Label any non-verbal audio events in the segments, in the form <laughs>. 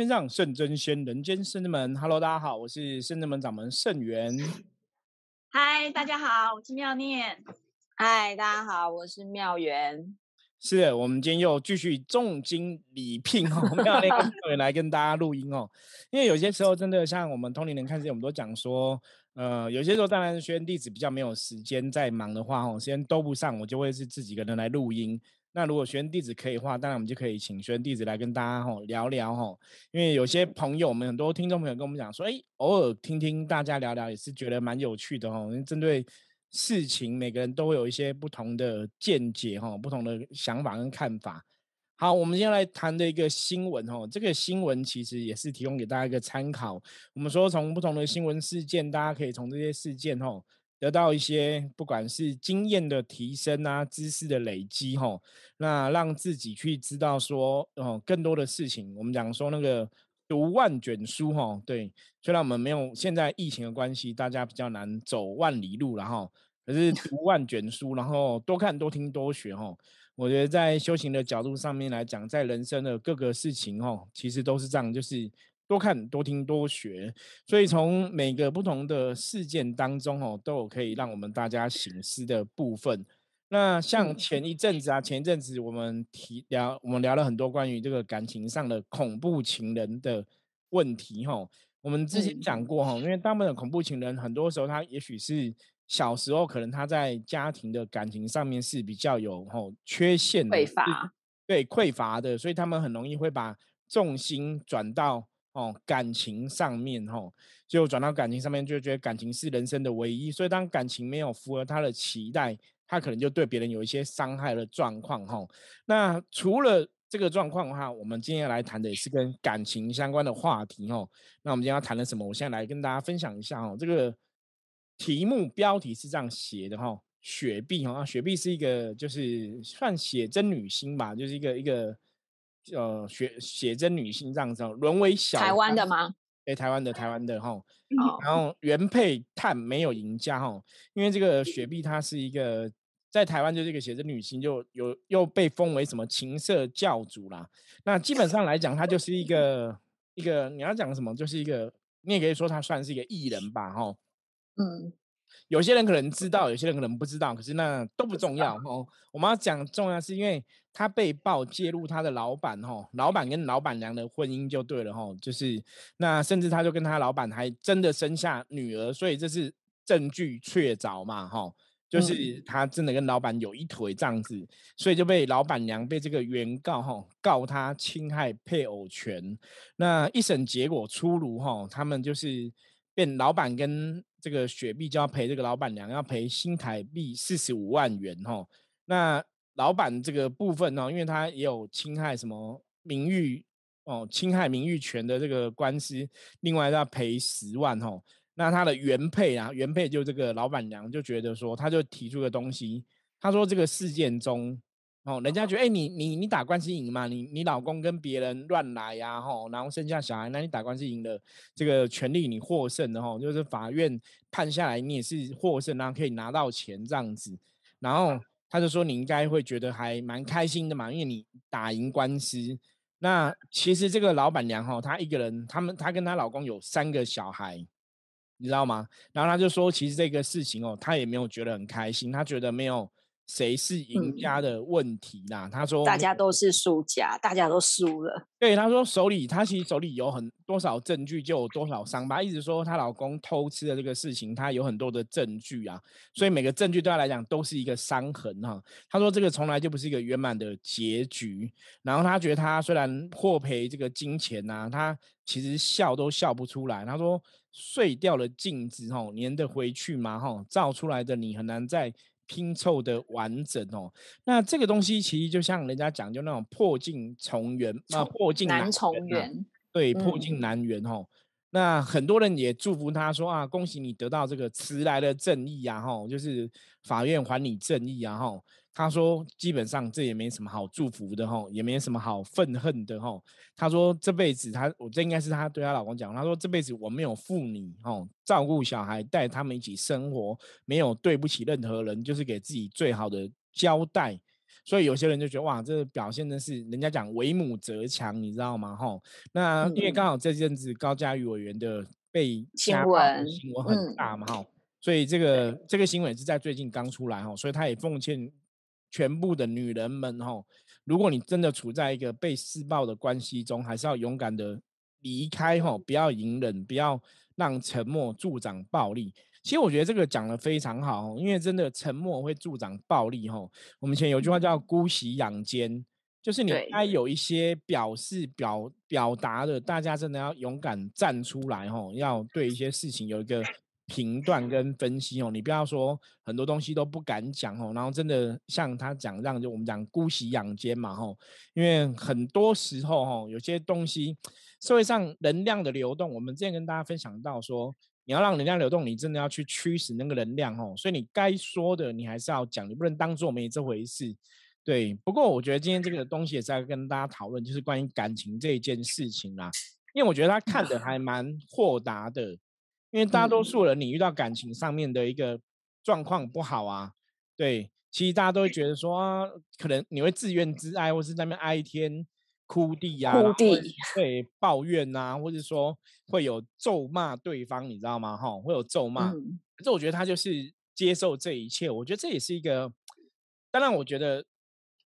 天上圣真仙，人间圣真门。Hello，大家好，我是圣真门掌门圣元。嗨，大家好，我是妙念。嗨，大家好，我是妙元。是的，我们今天又继续重金礼聘哦，<laughs> 妙念跟妙元来跟大家录音哦。因为有些时候真的像我们通灵人看见，我们都讲说，呃，有些时候当然学员弟子比较没有时间，在忙的话哦，时间都不上，我就会是自己一个人来录音。那如果学员弟子可以的话，当然我们就可以请学员弟子来跟大家吼聊聊吼，因为有些朋友我们很多听众朋友跟我们讲说，哎，偶尔听听大家聊聊也是觉得蛮有趣的吼。因为针对事情，每个人都会有一些不同的见解哈，不同的想法跟看法。好，我们今天来谈的一个新闻吼，这个新闻其实也是提供给大家一个参考。我们说从不同的新闻事件，大家可以从这些事件吼。得到一些不管是经验的提升啊，知识的累积吼，那让自己去知道说哦更多的事情。我们讲说那个读万卷书吼，对，虽然我们没有现在疫情的关系，大家比较难走万里路了哈，可是读万卷书，然后多看多听多学吼，我觉得在修行的角度上面来讲，在人生的各个事情吼，其实都是这样，就是。多看多听多学，所以从每个不同的事件当中哦，都有可以让我们大家醒思的部分。那像前一阵子啊，前一阵子我们提聊，我们聊了很多关于这个感情上的恐怖情人的问题哈。我们之前讲过哈，因为大部分的恐怖情人，很多时候他也许是小时候可能他在家庭的感情上面是比较有吼缺陷匮乏，对匮乏的，所以他们很容易会把重心转到。哦，感情上面吼，就转到感情上面，就觉得感情是人生的唯一。所以当感情没有符合他的期待，他可能就对别人有一些伤害的状况吼。那除了这个状况的话，我们今天来谈的也是跟感情相关的话题吼。那我们今天要谈的什么？我现在来跟大家分享一下哦。这个题目标题是这样写的哈，雪碧哈，雪碧是一个就是算写真女星吧，就是一个一个。呃，写写真女星这样子，沦为小台湾的吗？哎，台湾的，台湾的哈。然后原配探没有赢家哈，因为这个雪碧她是一个在台湾就是一个写真女星，就有又被封为什么情色教主啦。那基本上来讲，她就是一个一个你要讲什么，就是一个你也可以说她算是一个艺人吧哈。嗯。有些人可能知道，有些人可能不知道，可是那都不重要哦。我们要讲重要，是因为他被曝介入他的老板哦，老板跟老板娘的婚姻就对了哈，就是那甚至他就跟他老板还真的生下女儿，所以这是证据确凿嘛哈，就是他真的跟老板有一腿这样子，所以就被老板娘被这个原告哈告他侵害配偶权。那一审结果出炉哈，他们就是变老板跟。这个雪碧就要赔这个老板娘，要赔新台币四十五万元哈。那老板这个部分呢，因为他也有侵害什么名誉哦，侵害名誉权的这个官司，另外要赔十万哈。那他的原配啊，原配就这个老板娘就觉得说，他就提出个东西，他说这个事件中。哦，人家觉得，哎，你你你打官司赢嘛？你你老公跟别人乱来呀，吼，然后生下小孩，那你打官司赢了，这个权利你获胜的吼，就是法院判下来，你也是获胜，然后可以拿到钱这样子。然后他就说，你应该会觉得还蛮开心的嘛，因为你打赢官司。那其实这个老板娘哈，她一个人，他们她跟她老公有三个小孩，你知道吗？然后她就说，其实这个事情哦，她也没有觉得很开心，她觉得没有。谁是赢家的问题啦？他说大家都是输家，大家都输了。对，他说手里他其实手里有很多少证据，就有多少伤疤。一直说她老公偷吃的这个事情，她有很多的证据啊，所以每个证据对她来讲都是一个伤痕哈。他说这个从来就不是一个圆满的结局。然后他觉得他虽然获赔这个金钱呐，他其实笑都笑不出来。他说碎掉了镜子吼，粘得回去吗？吼，照出来的你很难再。拼凑的完整哦，那这个东西其实就像人家讲，就那种破镜重圆啊，破镜难重圆，对，破镜难圆哦。那很多人也祝福他说啊，恭喜你得到这个迟来的正义啊，吼，就是法院还你正义啊，吼。他说基本上这也没什么好祝福的，吼，也没什么好愤恨的，吼。他说这辈子他，我这应该是他对他老公讲，他说这辈子我没有负你，吼，照顾小孩，带他们一起生活，没有对不起任何人，就是给自己最好的交代。所以有些人就觉得哇，这个表现的是人家讲为母则强，你知道吗？吼，那因为刚好这阵子高嘉瑜委员的被新闻新闻很大嘛，哈，所以这个这个新闻是在最近刚出来哈，所以他也奉劝全部的女人们哈，如果你真的处在一个被施暴的关系中，还是要勇敢的离开哈，不要隐忍，不要让沉默助长暴力。其实我觉得这个讲的非常好，因为真的沉默会助长暴力哈。我们以前有句话叫“姑息养奸”，就是你该有一些表示表表达的，大家真的要勇敢站出来哈，要对一些事情有一个评断跟分析哦。你不要说很多东西都不敢讲哦，然后真的像他讲让就我们讲“姑息养奸”嘛哈，因为很多时候哈，有些东西社会上能量的流动，我们之前跟大家分享到说。你要让能量流动，你真的要去驱使那个能量哦。所以你该说的，你还是要讲，你不能当做没这回事。对，不过我觉得今天这个东西也是要跟大家讨论，就是关于感情这一件事情啦。因为我觉得他看的还蛮豁达的，因为大多数人你遇到感情上面的一个状况不好啊，对，其实大家都会觉得说啊，可能你会自怨自艾，或是在那边哀天。哭地呀，哭地，<laughs> 对，抱怨呐，或者说会有咒骂对方，你知道吗？哈，会有咒骂。可是我觉得他就是接受这一切，我觉得这也是一个。当然，我觉得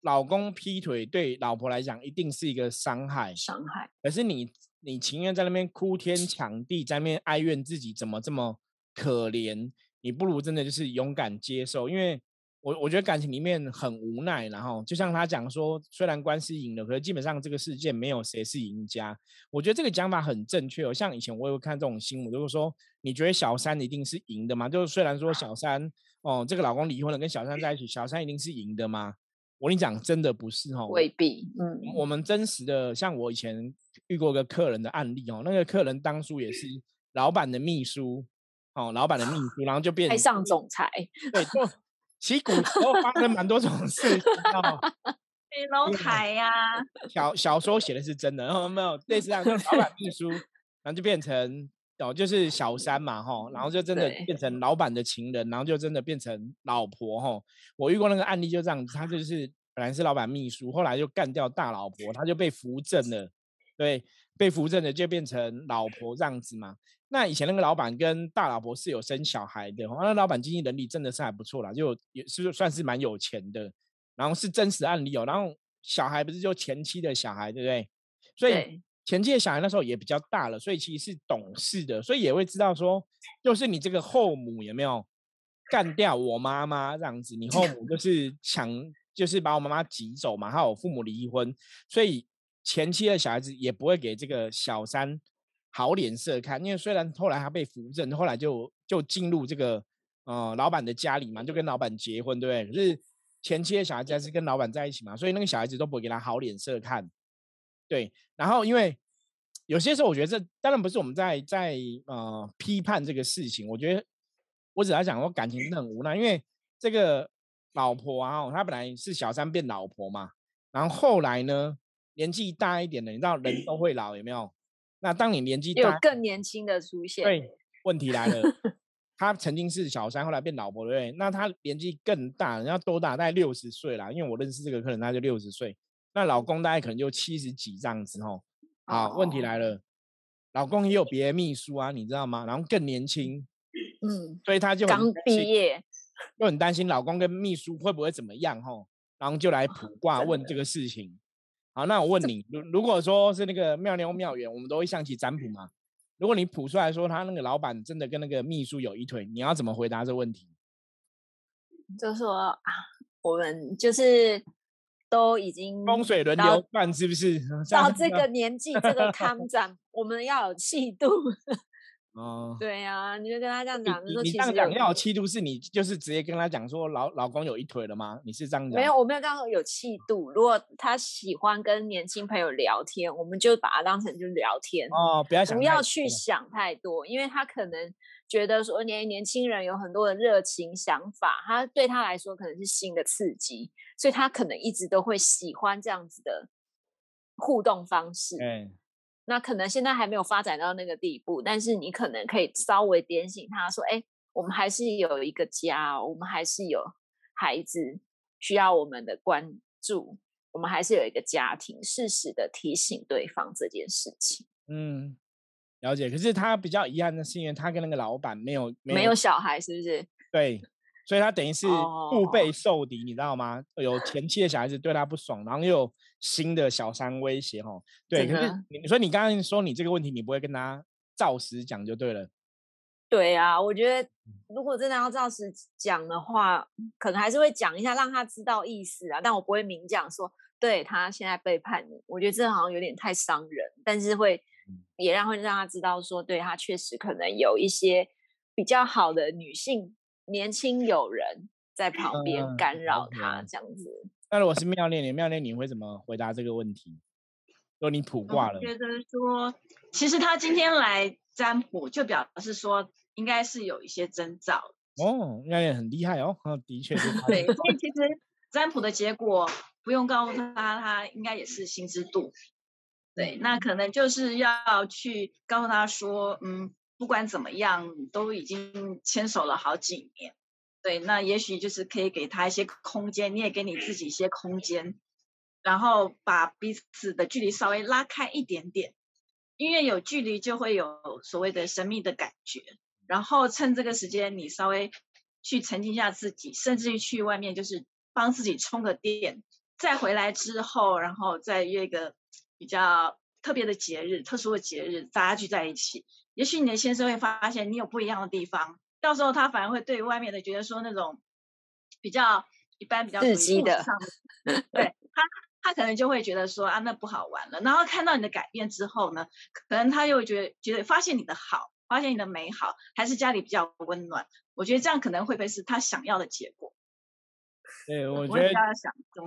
老公劈腿对老婆来讲一定是一个伤害，伤害。可是你，你情愿在那边哭天抢地，在那边哀怨自己怎么这么可怜，你不如真的就是勇敢接受，因为。我我觉得感情里面很无奈，然后就像他讲说，虽然官司赢了，可是基本上这个世界没有谁是赢家。我觉得这个讲法很正确哦。像以前我有看这种新闻，就是说你觉得小三一定是赢的吗？就是虽然说小三哦，这个老公离婚了，跟小三在一起，小三一定是赢的吗？我跟你讲，真的不是哦，未必。嗯，我们真实的，像我以前遇过个客人的案例哦，那个客人当初也是老板的秘书哦，老板的秘书，然后就变台上总裁，对，就。其实古时候发生蛮多种事，<laughs> 哦，飞楼台呀。小小说写的是真的，然后没有类似这样，老板秘书，然后就变成哦，就是小三嘛，哈，然后就真的变成老板的情人，然后就真的变成老婆，哈。我遇过那个案例就这样子，他就是本来是老板秘书，后来就干掉大老婆，他就被扶正了，对，被扶正的就变成老婆这样子嘛。那以前那个老板跟大老婆是有生小孩的，那老板经济能力真的是还不错啦，就也是算是蛮有钱的。然后是真实案例哦，然后小孩不是就前妻的小孩，对不对？所以前妻的小孩那时候也比较大了，所以其实是懂事的，所以也会知道说，就是你这个后母有没有干掉我妈妈这样子？你后母就是抢，就是把我妈妈挤走嘛，还有父母离婚，所以前妻的小孩子也不会给这个小三。好脸色看，因为虽然后来他被扶正，后来就就进入这个呃老板的家里嘛，就跟老板结婚，对不对？可是前妻的小孩子还是跟老板在一起嘛，所以那个小孩子都不会给他好脸色看，对。然后因为有些时候，我觉得这当然不是我们在在呃批判这个事情，我觉得我只要讲我感情很无奈，因为这个老婆啊，她本来是小三变老婆嘛，然后后来呢年纪大一点的，你知道人都会老，有没有？那当你年纪大，有更年轻的出现。对，问题来了，<laughs> 他曾经是小三，后来变老婆，对不对？那他年纪更大，人家多大？大概六十岁啦。因为我认识这个客人，他就六十岁。那老公大概可能就七十几这样子哦。好，问题来了，老公也有别的秘书啊，你知道吗？然后更年轻，嗯，所以他就刚毕业，又很担心老公跟秘书会不会怎么样吼，然后就来卜卦问这个事情。好，那我问你，如如果说是那个妙妞妙缘，我们都会象棋占卜嘛？如果你卜出来说他那个老板真的跟那个秘书有一腿，你要怎么回答这个问题？就说啊，我们就是都已经风水轮流转，是不是？<laughs> 到这个年纪，这个康展，<laughs> 我们要有气度。哦，对呀，你就跟他这样讲，你你这样讲要有气度，是你就是直接跟他讲说老老公有一腿了吗？你是这样讲？没有，我没有刚刚有气度。如果他喜欢跟年轻朋友聊天，我们就把他当成就聊天哦，不要不要去想太多，因为他可能觉得说年年轻人有很多的热情想法，他对他来说可能是新的刺激，所以他可能一直都会喜欢这样子的互动方式。嗯。那可能现在还没有发展到那个地步，但是你可能可以稍微点醒他说：“哎，我们还是有一个家，我们还是有孩子需要我们的关注，我们还是有一个家庭，适时的提醒对方这件事情。嗯，了解。可是他比较遗憾的是，因为他跟那个老板没有没有小孩，是不是？对，所以他等于是腹背受敌，你知道吗？有前妻的小孩子对他不爽，然后又有新的小三威胁，哦。对，可是你说你刚刚说你这个问题，你不会跟他照实讲就对了。对啊，我觉得如果真的要照实讲的话，可能还是会讲一下，让他知道意思啊。但我不会明讲说，对他现在背叛你，我觉得这好像有点太伤人。但是会也让会让他知道说，对他确实可能有一些比较好的女性年轻友人在旁边干扰他这样子。那如果是妙念，妙念你会怎么回答这个问题？说你卜卦了，觉得说其实他今天来。占卜就表示说，应该是有一些征兆哦，那也很厉害哦。的确是。对，所以其实占卜的结果不用告诉他，他应该也是心知肚。对，那可能就是要去告诉他说，嗯，不管怎么样，都已经牵手了好几年。对，那也许就是可以给他一些空间，你也给你自己一些空间，然后把彼此的距离稍微拉开一点点。因为有距离，就会有所谓的神秘的感觉。然后趁这个时间，你稍微去沉浸一下自己，甚至于去外面，就是帮自己充个电。再回来之后，然后再约一个比较特别的节日、特殊的节日，大家聚在一起。也许你的先生会发现你有不一样的地方，到时候他反而会对外面的觉得说那种比较一般、比较刺激的，对他。他可能就会觉得说啊，那不好玩了。然后看到你的改变之后呢，可能他又觉得觉得发现你的好，发现你的美好，还是家里比较温暖。我觉得这样可能会不会是他想要的结果？对，我觉得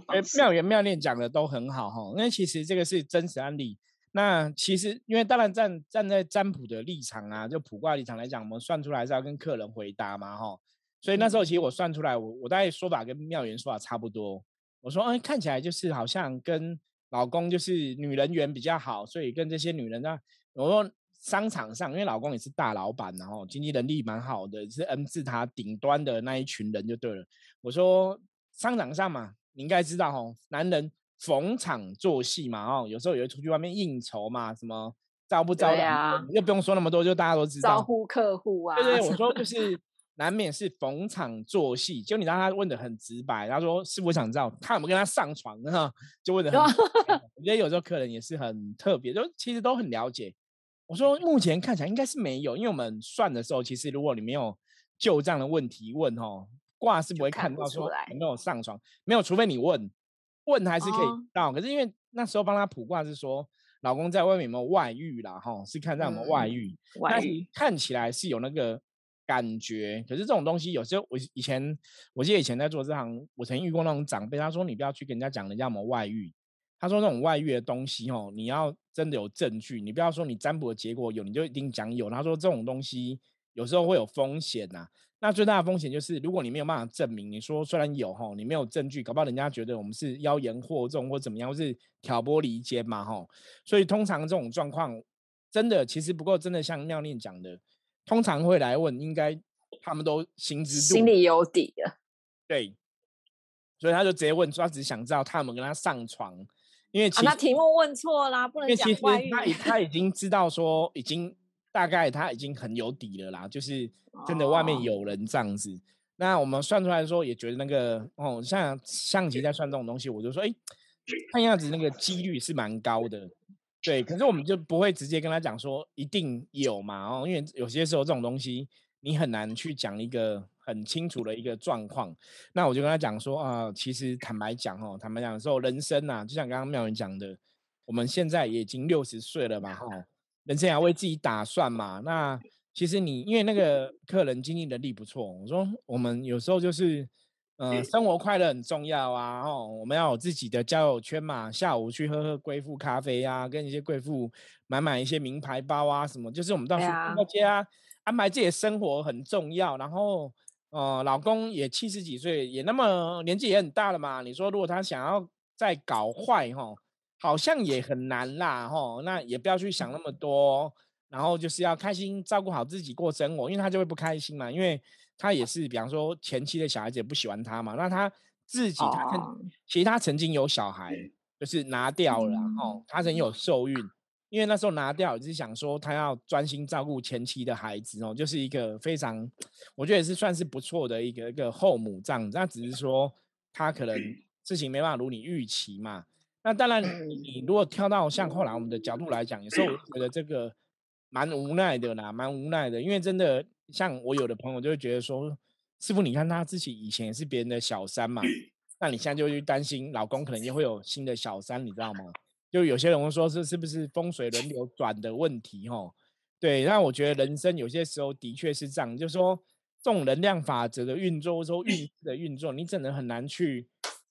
哎，妙言妙念讲的都很好哈。因为其实这个是真实案例。那其实因为当然站站在占卜的立场啊，就卜卦立场来讲，我们算出来是要跟客人回答嘛哈。所以那时候其实我算出来，我我大概说法跟妙言说法差不多。我说，哎，看起来就是好像跟老公就是女人缘比较好，所以跟这些女人呢，我说商场上，因为老公也是大老板，然后经济能力蛮好的，是 N 字塔顶端的那一群人就对了。我说商场上嘛，你应该知道哦，男人逢场作戏嘛，哦，有时候也会出去外面应酬嘛，什么招不招的，又不用说那么多，就大家都知道招呼客户啊。对对，我说就是。难免是逢场作戏，就你让他问的很直白，他说：“师傅想知道他有没有跟他上床呢？”就问的很，<laughs> 我觉得有时候客人也是很特别，就其实都很了解。我说目前看起来应该是没有，因为我们算的时候，其实如果你没有旧账的问题问哦，卦是不会看到说有没有上床，没有，除非你问，问还是可以到。可是因为那时候帮他卜卦是说老公在外面有没有外遇啦，哈，是看在有没有外遇，但是看起来是有那个。感觉，可是这种东西有时候我以前，我记得以前在做这行，我曾经遇过那种长辈，他说你不要去跟人家讲人家有没有外遇，他说那种外遇的东西哦，你要真的有证据，你不要说你占卜的结果有，你就一定讲有。他说这种东西有时候会有风险呐，那最大的风险就是如果你没有办法证明，你说虽然有哈，你没有证据，搞不好人家觉得我们是妖言惑众或怎么样，或是挑拨离间嘛哈。所以通常这种状况真的其实不过，真的像妙念讲的。通常会来问，应该他们都心知肚心里有底了。对，所以他就直接问说，他只想知道他有没有跟他上床，因为其实题目问错啦，不能讲外遇。他 <laughs> 他已经知道说，已经大概他已经很有底了啦，就是真的外面有人这样子。那我们算出来说，也觉得那个哦，像象棋在算这种东西，我就说，哎，看样子那个几率是蛮高的。对，可是我们就不会直接跟他讲说一定有嘛哦，因为有些时候这种东西你很难去讲一个很清楚的一个状况。那我就跟他讲说啊，其实坦白讲哦，坦白讲说人生呐，就像刚刚妙云讲的，我们现在也已经六十岁了嘛哈，人生要为自己打算嘛。那其实你因为那个客人经济能力不错，我说我们有时候就是。呃，生活快乐很重要啊！哦，我们要有自己的交友圈嘛。下午去喝喝贵妇咖啡啊，跟一些贵妇买买一些名牌包啊，什么，就是我们到处逛街啊，安排自己的生活很重要。然后，呃，老公也七十几岁，也那么年纪也很大了嘛。你说如果他想要再搞坏哈，好像也很难啦哈。那也不要去想那么多，然后就是要开心照顾好自己过生活，因为他就会不开心嘛，因为。他也是，比方说前期的小孩子也不喜欢他嘛，那他自己他曾其实他曾经有小孩，就是拿掉了，哦，他曾经有受孕。因为那时候拿掉，就是想说他要专心照顾前妻的孩子哦，就是一个非常，我觉得也是算是不错的一个一个后母这样子。那只是说他可能事情没办法如你预期嘛。那当然，你如果跳到像后来我们的角度来讲，有时候我觉得这个蛮无奈的啦，蛮无奈的。因为真的像我有的朋友就会觉得说，师傅你看他自己以前也是别人的小三嘛，<clears throat> 那你现在就去担心老公可能也会有新的小三，你知道吗？就有些人会说，是是不是风水轮流转的问题？哈，对。那我觉得人生有些时候的确是这样，就是说这种能量法则的运作，或者说运势的运作，你真的很难去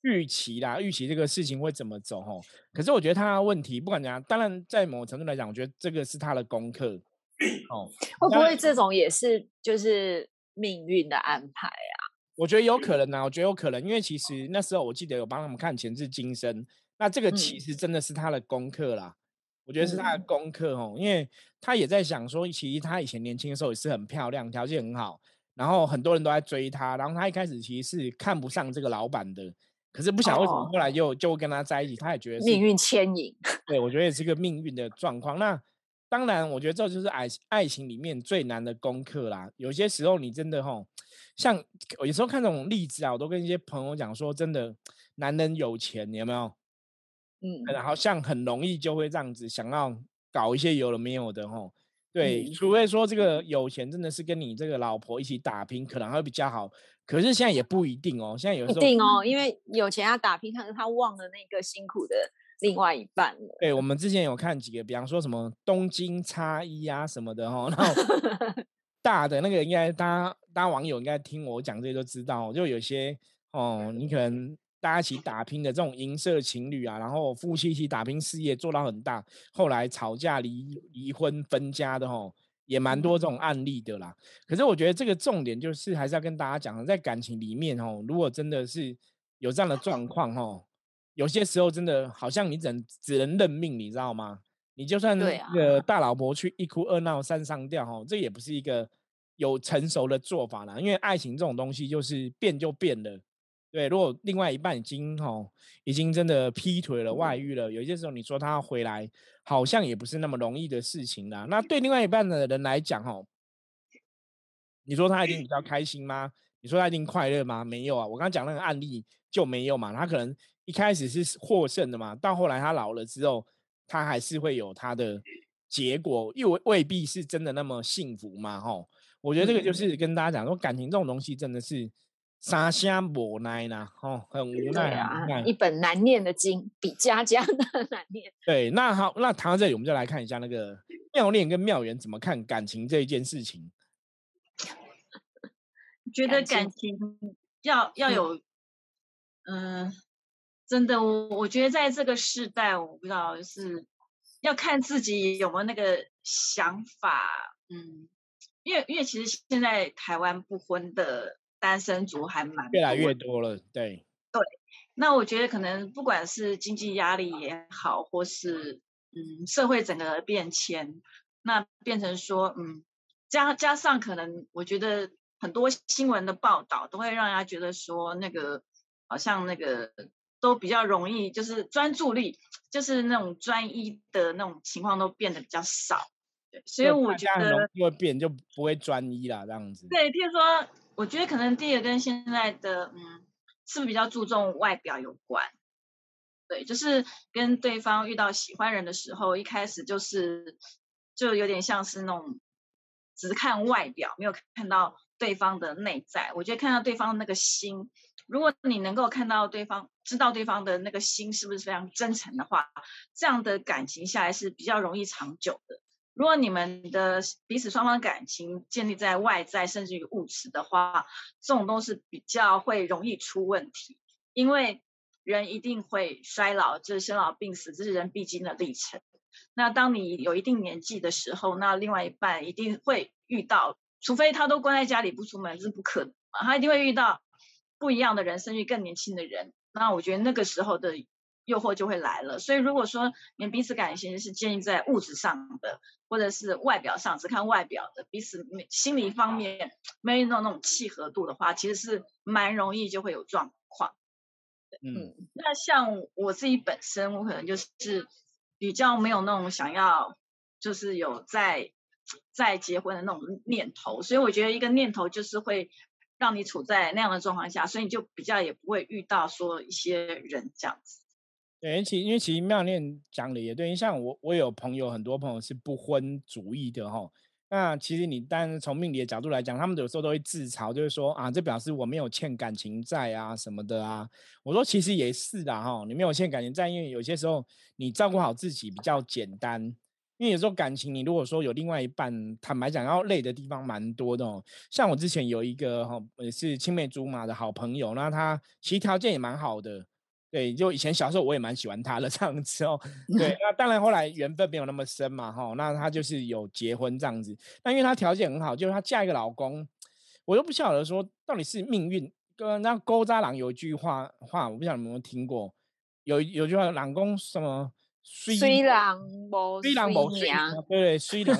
预期啦，预期这个事情会怎么走？哦。可是我觉得他问题不管怎样，当然在某程度来讲，我觉得这个是他的功课。<clears throat> 哦，会不会这种也是就是命运的安排啊？我觉得有可能啊，我觉得有可能，因为其实那时候我记得有帮他们看前世今生。那这个其实真的是他的功课啦，我觉得是他的功课哦，因为他也在想说，其实他以前年轻的时候也是很漂亮，条件很好，然后很多人都在追他，然后他一开始其实是看不上这个老板的，可是不晓得为什么后来就就跟他在一起，他也觉得命运牵引，<laughs> 对我觉得也是个命运的状况。那当然，我觉得这就是爱爱情里面最难的功课啦。有些时候你真的吼，像有时候看这种例子啊，我都跟一些朋友讲说，真的男人有钱，有没有？嗯，然后像很容易就会这样子想要搞一些有了没有的吼，对，除非说这个有钱真的是跟你这个老婆一起打拼，可能会比较好。可是现在也不一定哦，现在有时候一定哦，因为有钱要打拼，可是他忘了那个辛苦的另外一半了。对，我们之前有看几个，比方说什么东京差一啊什么的哈，然后 <laughs> 大的那个应该大家大家网友应该听我讲这些都知道，就有些哦，你可能。大家一起打拼的这种银色情侣啊，然后夫妻一起打拼事业做到很大，后来吵架离离婚分家的吼，也蛮多这种案例的啦。可是我觉得这个重点就是还是要跟大家讲，在感情里面吼，如果真的是有这样的状况吼，有些时候真的好像你只能只能认命，你知道吗？你就算那个大老婆去一哭二闹三上吊吼，这也不是一个有成熟的做法啦。因为爱情这种东西就是变就变了。对，如果另外一半已经吼，已经真的劈腿了、外遇了，有些时候你说他回来，好像也不是那么容易的事情啦。那对另外一半的人来讲，吼，你说他一定比较开心吗？你说他一定快乐吗？没有啊，我刚刚讲那个案例就没有嘛。他可能一开始是获胜的嘛，到后来他老了之后，他还是会有他的结果，又未必是真的那么幸福嘛。吼，我觉得这个就是跟大家讲说，感情这种东西真的是。三声无奈呐，吼，很无奈啊，一本难念的经，比家家的难念。<laughs> 对，那好，那谈到这里，我们就来看一下那个妙恋跟妙缘怎么看感情这一件事情。<laughs> 觉得感情要要有，嗯，真的，我我觉得在这个时代，我不知道是要看自己有没有那个想法，嗯，因为因为其实现在台湾不婚的。单身族还蛮越来越多了，对对。那我觉得可能不管是经济压力也好，或是嗯社会整个变迁，那变成说嗯加加上可能我觉得很多新闻的报道都会让人家觉得说那个好像那个都比较容易，就是专注力就是那种专一的那种情况都变得比较少。对，所以我觉得会变就不会专一啦，这样子。对，譬如说。我觉得可能第一个跟现在的嗯，是不是比较注重外表有关？对，就是跟对方遇到喜欢人的时候，一开始就是就有点像是那种只看外表，没有看到对方的内在。我觉得看到对方的那个心，如果你能够看到对方，知道对方的那个心是不是非常真诚的话，这样的感情下来是比较容易长久的。如果你们的彼此双方感情建立在外在甚至于物质的话，这种都是比较会容易出问题，因为人一定会衰老，就是生老病死，这是人必经的历程。那当你有一定年纪的时候，那另外一半一定会遇到，除非他都关在家里不出门，这是不可能，他一定会遇到不一样的人，甚至更年轻的人。那我觉得那个时候的。诱惑就会来了，所以如果说你们彼此感情是建立在物质上的，或者是外表上只看外表的，彼此心理方面没有那种那种契合度的话，其实是蛮容易就会有状况。嗯，那像我自己本身，我可能就是比较没有那种想要，就是有在在结婚的那种念头，所以我觉得一个念头就是会让你处在那样的状况下，所以你就比较也不会遇到说一些人这样子。对，其因为其实妙念讲的也对，像我我有朋友，很多朋友是不婚主义的哈。那其实你但从命理的角度来讲，他们有时候都会自嘲，就是说啊，这表示我没有欠感情债啊什么的啊。我说其实也是的哈，你没有欠感情债，因为有些时候你照顾好自己比较简单。因为有时候感情，你如果说有另外一半，坦白讲要累的地方蛮多的哦。像我之前有一个哈，也是青梅竹马的好朋友，那他其实条件也蛮好的。对，就以前小时候我也蛮喜欢他的这样子哦。<laughs> 对，那当然后来缘分没有那么深嘛，哈。那他就是有结婚这样子。那因为他条件很好，就是他嫁一个老公，我都不晓得说到底是命运。跟那勾渣郎有一句话话，我不晓得有没有听过，有有句话，老公什么虽然某虽然某虽对对虽然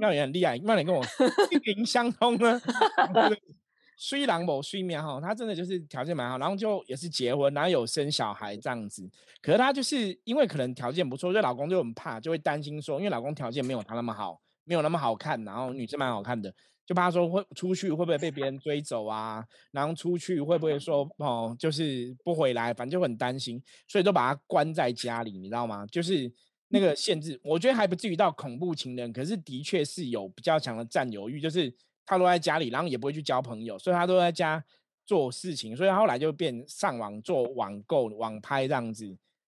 那也很厉害，那你跟我 <laughs> 心灵相通呢。<laughs> 虽然某虽面哈，他真的就是条件蛮好，然后就也是结婚，然后有生小孩这样子。可是她就是因为可能条件不错，所以老公就很怕，就会担心说，因为老公条件没有她那么好，没有那么好看，然后女生蛮好看的，就怕说会出去会不会被别人追走啊？然后出去会不会说哦，就是不回来，反正就很担心，所以都把她关在家里，你知道吗？就是那个限制，我觉得还不至于到恐怖情人，可是的确是有比较强的占有欲，就是。他都在家里，然后也不会去交朋友，所以他都在家做事情，所以后来就变上网做网购、网拍这样子，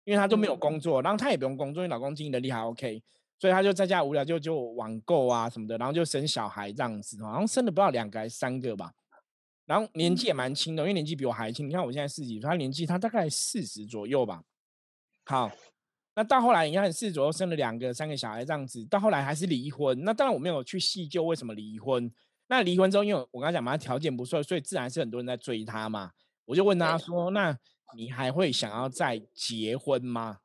因为他都没有工作，然后他也不用工作，因为老公经济能力还 OK，所以他就在家无聊就就网购啊什么的，然后就生小孩这样子，好像生了不知道两个还是三个吧，然后年纪也蛮轻的，因为年纪比我还轻，你看我现在四十几岁，他年纪他大概四十左右吧。好，那到后来你看四十左右生了两个、三个小孩这样子，到后来还是离婚，那当然我没有去细究为什么离婚。那离婚之后，因为我刚才讲嘛，他条件不错，所以自然是很多人在追他嘛。我就问他说：“那你还会想要再结婚吗？”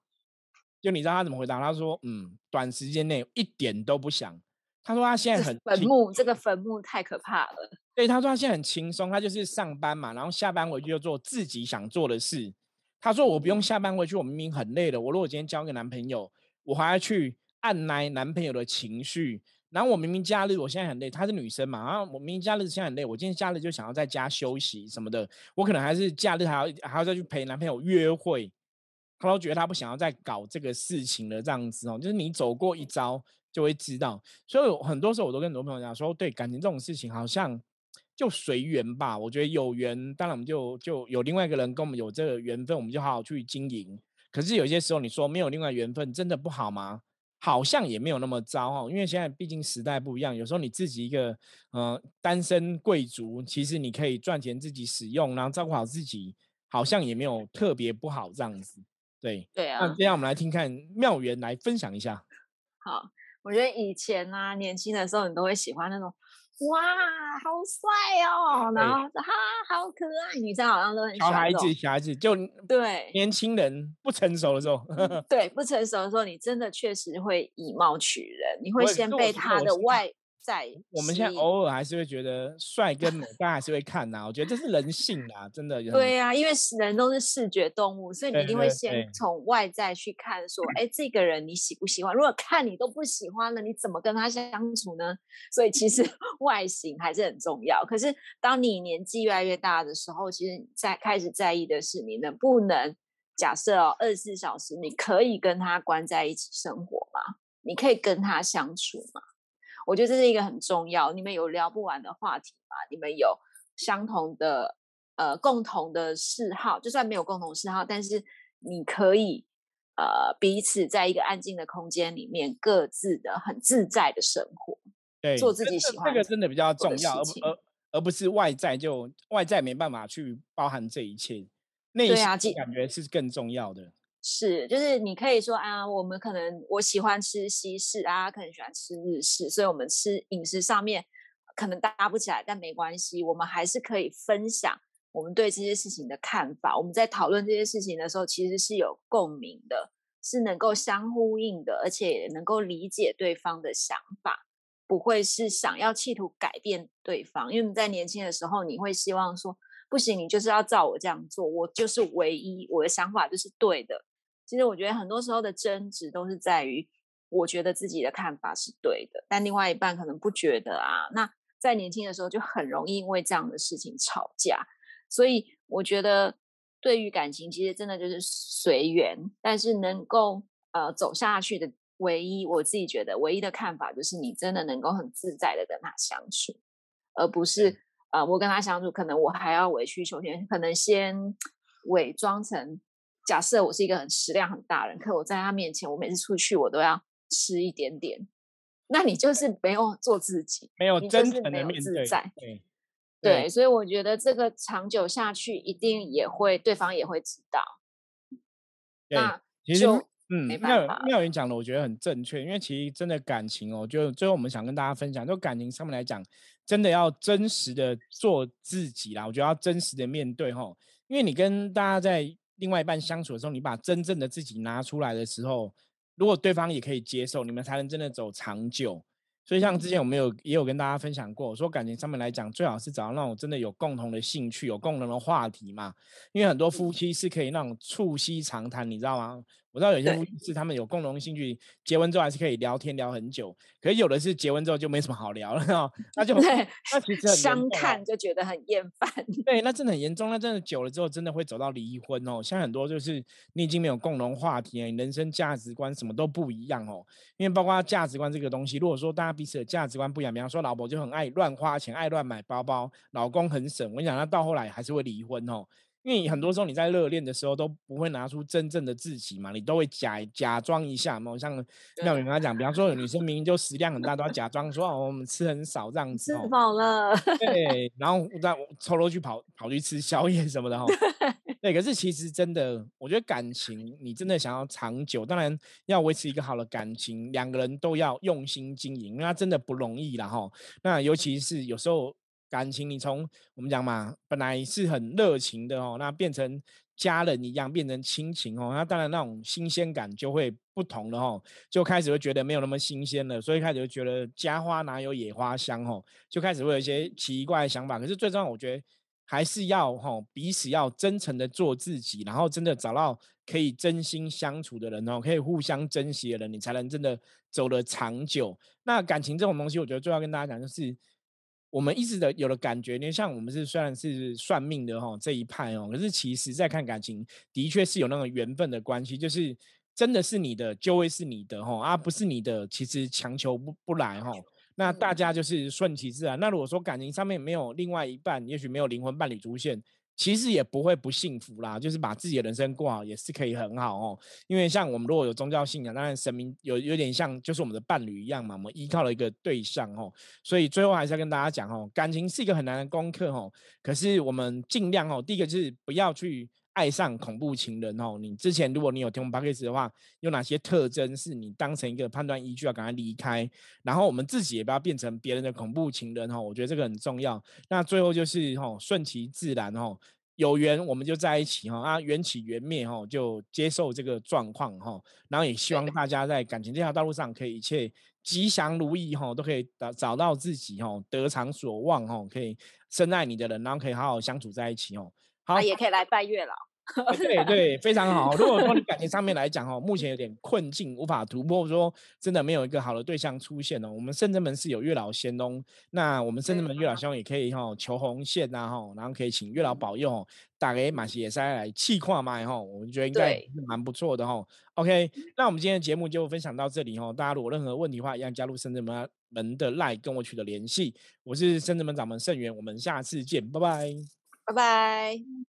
就你知道他怎么回答？他说：“嗯，短时间内一点都不想。”他说他现在很坟墓，这个坟墓太可怕了。对，他说他现在很轻松，他就是上班嘛，然后下班回去就做自己想做的事。他说：“我不用下班回去，我明明很累了。我如果今天交个男朋友，我还要去按耐男朋友的情绪。”然后我明明假日，我现在很累，她是女生嘛，然后我明明假日现在很累，我今天假日就想要在家休息什么的，我可能还是假日还要还要再去陪男朋友约会，她都觉得她不想要再搞这个事情了，这样子哦，就是你走过一遭就会知道，所以很多时候我都跟很多朋友讲说，对感情这种事情好像就随缘吧，我觉得有缘，当然我们就就有另外一个人跟我们有这个缘分，我们就好好去经营。可是有些时候你说没有另外缘分，真的不好吗？好像也没有那么糟哦，因为现在毕竟时代不一样，有时候你自己一个呃单身贵族，其实你可以赚钱自己使用，然后照顾好自己，好像也没有特别不好这样子。对对啊，那接下来我们来听看妙缘来分享一下。好，我觉得以前啊年轻的时候，你都会喜欢那种。哇，好帅哦！然后哈，好可爱。女生好像都很小孩子，小孩子就对年轻人不成熟的时候，<laughs> 对不成熟的时候，你真的确实会以貌取人，你会先被他的外。在我们现在偶尔还是会觉得帅跟美，大家还是会看呐。我觉得这是人性 <laughs> 啊，真的。对啊，因为人都是视觉动物，所以你一定会先从外在去看，说，哎，这个人你喜不喜欢？如果看你都不喜欢了，你怎么跟他相处呢？所以其实 <laughs> 外形还是很重要。可是当你年纪越来越大的时候，其实在开始在意的是你能不能假设哦，二十四小时你可以跟他关在一起生活吗？你可以跟他相处吗？我觉得这是一个很重要，你们有聊不完的话题吗？你们有相同的呃共同的嗜好，就算没有共同嗜好，但是你可以呃彼此在一个安静的空间里面，各自的很自在的生活，对，做自己喜欢，这个真的比较重要，而而而不是外在就外在没办法去包含这一切，内心感觉是更重要的。是，就是你可以说啊，我们可能我喜欢吃西式啊，可能喜欢吃日式，所以我们吃饮食上面可能搭不起来，但没关系，我们还是可以分享我们对这些事情的看法。我们在讨论这些事情的时候，其实是有共鸣的，是能够相呼应的，而且也能够理解对方的想法，不会是想要企图改变对方。因为我们在年轻的时候，你会希望说。不行，你就是要照我这样做，我就是唯一，我的想法就是对的。其实我觉得很多时候的争执都是在于，我觉得自己的看法是对的，但另外一半可能不觉得啊。那在年轻的时候就很容易因为这样的事情吵架，所以我觉得对于感情，其实真的就是随缘，但是能够呃走下去的唯一，我自己觉得唯一的看法就是你真的能够很自在的跟他相处，而不是呃我跟他相处，可能我还要委曲求全，可能先 <tsk> 伪装成。假设我是一个很食量很大人，可我在他面前，我每次出去我都要吃一点点。那你就是没有做自己，没有真诚的面对。对对，所以我觉得这个长久下去，一定也会对方也会知道。那其实嗯，妙妙云讲的，我觉得很正确。因为其实真的感情哦，就最后我们想跟大家分享，就感情上面来讲，真的要真实的做自己啦。我觉得要真实的面对哈，因为你跟大家在。另外一半相处的时候，你把真正的自己拿出来的时候，如果对方也可以接受，你们才能真的走长久。所以，像之前我们有也有跟大家分享过，说感情上面来讲，最好是找到那种真的有共同的兴趣、有共同的话题嘛。因为很多夫妻是可以那种促膝长谈，你知道吗？我知道有些夫妻是他们有共同兴趣，结婚之后还是可以聊天聊很久。可是有的是结婚之后就没什么好聊了，那就那其实相看就觉得很厌烦。对，那真的很严重。那真的久了之后，真的会走到离婚哦。像很多就是你已经没有共同话题，人生价值观什么都不一样哦。因为包括价值观这个东西，如果说大家彼此的价值观不一样，比方说老婆就很爱乱花钱，爱乱买包包，老公很省，我跟你讲，那到后来还是会离婚哦。因为很多时候你在热恋的时候都不会拿出真正的自己嘛，你都会假假装一下嘛。像妙云跟他讲，比方说有女生明明就食量很大，都要假装说哦我们吃很少这样子。吃饱了。对，然后 <laughs> 再抽楼去跑跑去吃宵夜什么的哈。对，可是其实真的，我觉得感情你真的想要长久，当然要维持一个好的感情，两个人都要用心经营，那真的不容易啦哈。那尤其是有时候。感情，你从我们讲嘛，本来是很热情的哦，那变成家人一样，变成亲情哦，那当然那种新鲜感就会不同了哦，就开始会觉得没有那么新鲜了，所以开始会觉得家花哪有野花香哦，就开始会有一些奇怪的想法。可是最重要，我觉得还是要哈彼此要真诚的做自己，然后真的找到可以真心相处的人哦，可以互相珍惜的人，你才能真的走得长久。那感情这种东西，我觉得最要跟大家讲就是。我们一直的有了感觉，你像我们是虽然是算命的哈这一派哦，可是其实在看感情，的确是有那种缘分的关系，就是真的是你的就会是你的哈，啊不是你的其实强求不不来哈。那大家就是顺其自然。那如果说感情上面没有另外一半，也许没有灵魂伴侣出现。其实也不会不幸福啦，就是把自己的人生过好也是可以很好哦。因为像我们如果有宗教信仰，当然神明有有点像就是我们的伴侣一样嘛，我们依靠了一个对象哦。所以最后还是要跟大家讲哦，感情是一个很难的功课哦。可是我们尽量哦，第一个就是不要去。爱上恐怖情人哦，你之前如果你有听我们 p a c k a g e 的话，有哪些特征是你当成一个判断依据要赶快离开？然后我们自己也不要变成别人的恐怖情人哦，我觉得这个很重要。那最后就是哦，顺其自然哦，有缘我们就在一起哈，啊缘起缘灭哈，就接受这个状况哈。然后也希望大家在感情这条道路上可以一切吉祥如意哈，都可以找找到自己哈，得偿所望哈，可以深爱你的人，然后可以好好相处在一起哦。好，也可以来拜月老。<laughs> 对对，非常好。如果说你感情上面来讲哦，目前有点困境，无法突破，说真的没有一个好的对象出现哦，我们圣真门是有月老仙翁，那我们圣真门月老仙翁也可以哈求红线呐哈，然后可以请月老保佑，打给马西塞来气跨麦哈，我们觉得应该是蛮不错的哈。OK，那我们今天的节目就分享到这里哈，大家如果任何问题的话，一样加入圣真门门的 line 跟我取得联系。我是圣真门掌门圣元，我们下次见，拜拜，拜拜。